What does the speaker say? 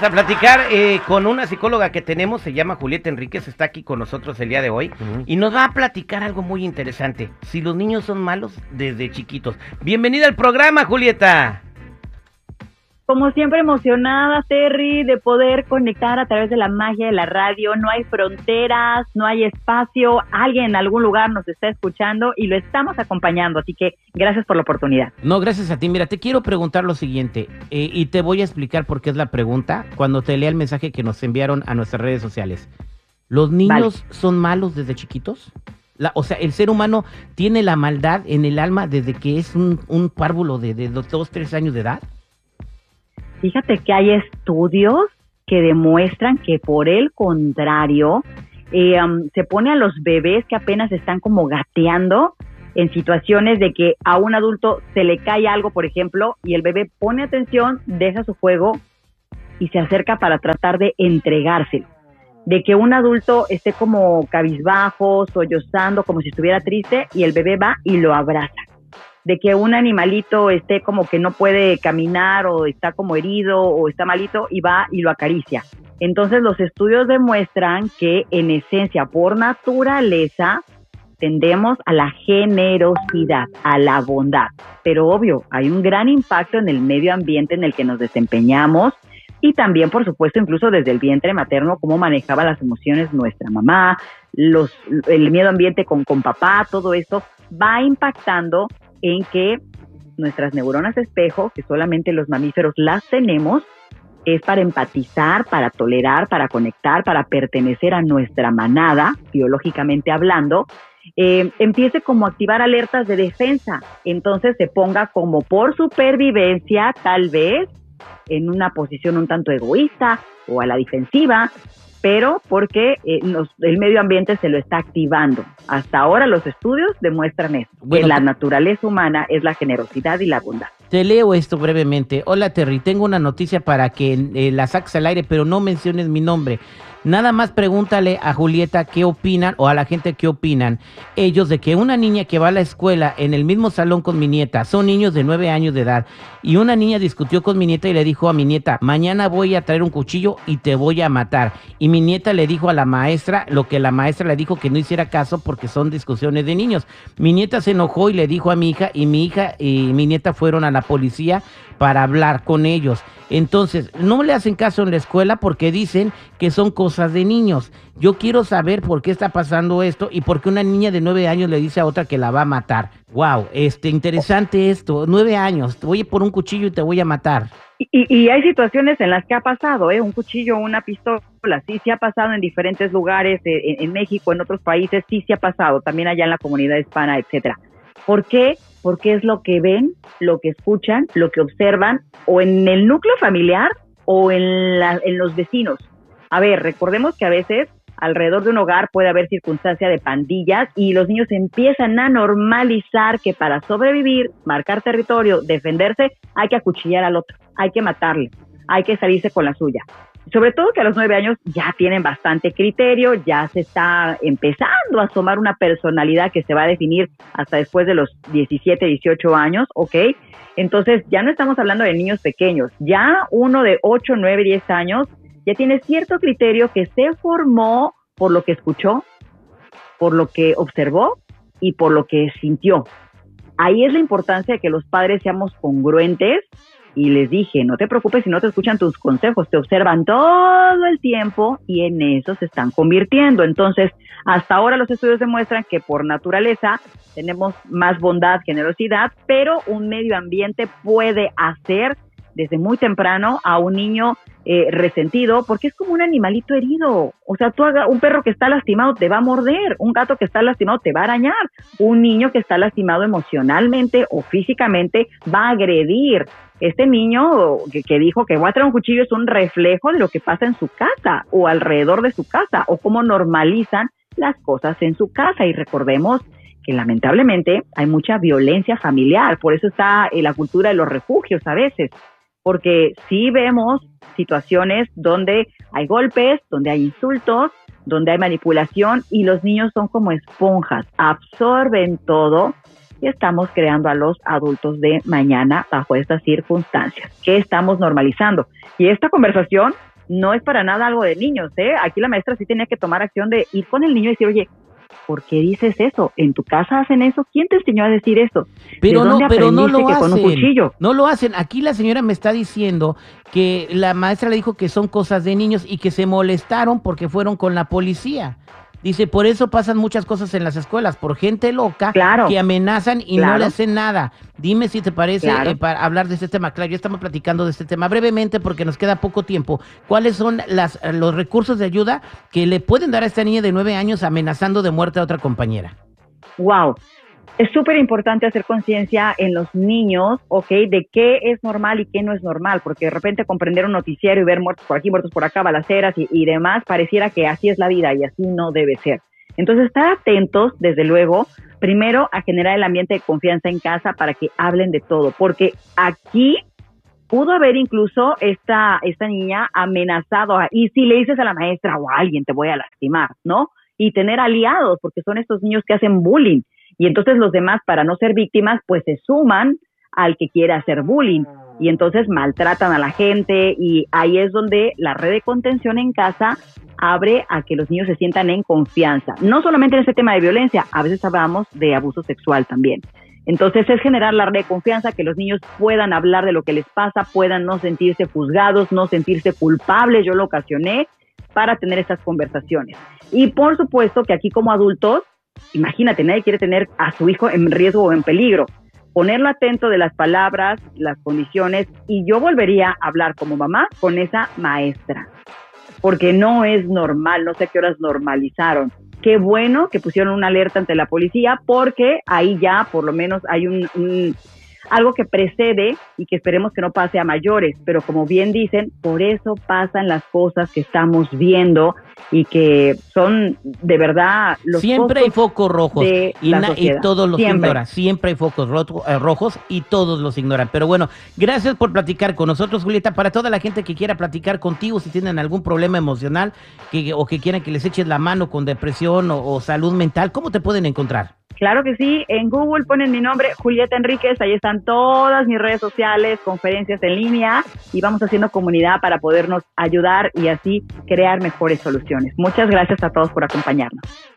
Vamos a platicar eh, con una psicóloga que tenemos, se llama Julieta Enríquez, está aquí con nosotros el día de hoy y nos va a platicar algo muy interesante, si los niños son malos desde chiquitos. Bienvenida al programa, Julieta. Como siempre emocionada, Terry, de poder conectar a través de la magia de la radio. No hay fronteras, no hay espacio. Alguien en algún lugar nos está escuchando y lo estamos acompañando. Así que gracias por la oportunidad. No, gracias a ti. Mira, te quiero preguntar lo siguiente eh, y te voy a explicar por qué es la pregunta cuando te lea el mensaje que nos enviaron a nuestras redes sociales. ¿Los niños son malos desde chiquitos? o sea, el ser humano tiene la maldad en el alma desde que es un, un párvulo de, de dos, tres años de edad. Fíjate que hay estudios que demuestran que por el contrario, eh, se pone a los bebés que apenas están como gateando en situaciones de que a un adulto se le cae algo, por ejemplo, y el bebé pone atención, deja su juego y se acerca para tratar de entregárselo. De que un adulto esté como cabizbajo, sollozando, como si estuviera triste, y el bebé va y lo abraza de que un animalito esté como que no puede caminar o está como herido o está malito y va y lo acaricia. Entonces los estudios demuestran que en esencia, por naturaleza, tendemos a la generosidad, a la bondad. Pero obvio, hay un gran impacto en el medio ambiente en el que nos desempeñamos y también, por supuesto, incluso desde el vientre materno, cómo manejaba las emociones nuestra mamá, el miedo ambiente con, con papá, todo eso va impactando en que nuestras neuronas espejo, que solamente los mamíferos las tenemos, es para empatizar, para tolerar, para conectar, para pertenecer a nuestra manada, biológicamente hablando, eh, empiece como a activar alertas de defensa. Entonces se ponga como por supervivencia, tal vez, en una posición un tanto egoísta o a la defensiva, pero porque eh, el medio ambiente se lo está activando. Hasta ahora los estudios demuestran eso, que la naturaleza humana es la generosidad y la bondad. Te leo esto brevemente. Hola Terry, tengo una noticia para que eh, la saques al aire, pero no menciones mi nombre. Nada más pregúntale a Julieta qué opinan o a la gente qué opinan ellos de que una niña que va a la escuela en el mismo salón con mi nieta, son niños de nueve años de edad, y una niña discutió con mi nieta y le dijo a mi nieta, mañana voy a traer un cuchillo y te voy a matar. Y mi nieta le dijo a la maestra lo que la maestra le dijo que no hiciera caso porque son discusiones de niños. Mi nieta se enojó y le dijo a mi hija y mi hija y mi nieta fueron a la policía para hablar con ellos. Entonces, no le hacen caso en la escuela porque dicen que son cosas de niños. Yo quiero saber por qué está pasando esto y por qué una niña de nueve años le dice a otra que la va a matar. Wow, este, interesante esto. Nueve años, te voy por un cuchillo y te voy a matar. Y, hay situaciones en las que ha pasado, ¿eh? Un cuchillo, una pistola, sí, sí ha pasado en diferentes lugares, eh, en, México, en otros países, sí, sí ha pasado, también allá en la comunidad hispana, etcétera. ¿Por qué? Porque es lo que ven, lo que escuchan, lo que observan, o en el núcleo familiar o en, en los vecinos. A ver, recordemos que a veces alrededor de un hogar puede haber circunstancia de pandillas y los niños empiezan a normalizar que para sobrevivir, marcar territorio, defenderse, hay que acuchillar al otro, hay que matarle, hay que salirse con la suya sobre todo que a los nueve años ya tienen bastante criterio, ya se está empezando a asomar una personalidad que se va a definir hasta después de los 17, 18 años, ¿ok? Entonces ya no estamos hablando de niños pequeños, ya uno de 8, 9, 10 años ya tiene cierto criterio que se formó por lo que escuchó, por lo que observó y por lo que sintió. Ahí es la importancia de que los padres seamos congruentes y les dije, no te preocupes si no te escuchan tus consejos, te observan todo el tiempo y en eso se están convirtiendo. Entonces, hasta ahora los estudios demuestran que por naturaleza tenemos más bondad, generosidad, pero un medio ambiente puede hacer desde muy temprano a un niño eh, resentido porque es como un animalito herido. O sea, tú haga, un perro que está lastimado te va a morder, un gato que está lastimado te va a arañar, un niño que está lastimado emocionalmente o físicamente va a agredir. Este niño que, dijo que va a traer un cuchillo es un reflejo de lo que pasa en su casa o alrededor de su casa o cómo normalizan las cosas en su casa. Y recordemos que lamentablemente hay mucha violencia familiar, por eso está la cultura de los refugios a veces porque sí vemos situaciones donde hay golpes, donde hay insultos, donde hay manipulación y los niños son como esponjas, absorben todo y estamos creando a los adultos de mañana bajo estas circunstancias. ¿Qué estamos normalizando? Y esta conversación no es para nada algo de niños, ¿eh? Aquí la maestra sí tenía que tomar acción de ir con el niño y decir, oye, ¿por qué dices eso? ¿En tu casa hacen eso? ¿Quién te enseñó a decir eso? Pero no, pero no lo hacen. No lo hacen. Aquí la señora me está diciendo que la maestra le dijo que son cosas de niños y que se molestaron porque fueron con la policía. Dice, por eso pasan muchas cosas en las escuelas, por gente loca que amenazan y no le hacen nada. Dime si te parece eh, para hablar de este tema. Claro, ya estamos platicando de este tema brevemente porque nos queda poco tiempo. ¿Cuáles son las, los recursos de ayuda que le pueden dar a esta niña de nueve años amenazando de muerte a otra compañera? Wow es súper importante hacer conciencia en los niños, ¿ok? De qué es normal y qué no es normal, porque de repente comprender un noticiero y ver muertos por aquí, muertos por acá, balaceras y, y demás, pareciera que así es la vida y así no debe ser. Entonces, estar atentos, desde luego, primero a generar el ambiente de confianza en casa para que hablen de todo, porque aquí pudo haber incluso esta, esta niña amenazado, a, y si le dices a la maestra o a alguien te voy a lastimar, ¿no? Y tener aliados, porque son estos niños que hacen bullying. Y entonces los demás, para no ser víctimas, pues se suman al que quiere hacer bullying y entonces maltratan a la gente y ahí es donde la red de contención en casa abre a que los niños se sientan en confianza. No solamente en este tema de violencia, a veces hablamos de abuso sexual también. Entonces es generar la red de confianza, que los niños puedan hablar de lo que les pasa, puedan no sentirse juzgados, no sentirse culpables, yo lo ocasioné, para tener estas conversaciones. Y por supuesto que aquí como adultos Imagínate, nadie quiere tener a su hijo en riesgo o en peligro. Ponerlo atento de las palabras, las condiciones, y yo volvería a hablar como mamá con esa maestra, porque no es normal, no sé qué horas normalizaron. Qué bueno que pusieron una alerta ante la policía, porque ahí ya por lo menos hay un, un algo que precede y que esperemos que no pase a mayores, pero como bien dicen, por eso pasan las cosas que estamos viendo y que son de verdad los siempre hay focos rojos y, y, todos los ignoran siempre hay focos eh, rojos y todos los ignoran. Pero bueno gracias por platicar con nosotros Julieta. Para toda la gente que quiera platicar contigo si tienen algún problema emocional que, o que quieran que les eches la mano con depresión o salud mental cómo te pueden encontrar Claro que sí, en Google ponen mi nombre, Julieta Enríquez, ahí están todas mis redes sociales, conferencias en línea y vamos haciendo comunidad para podernos ayudar y así crear mejores soluciones. Muchas gracias a todos por acompañarnos.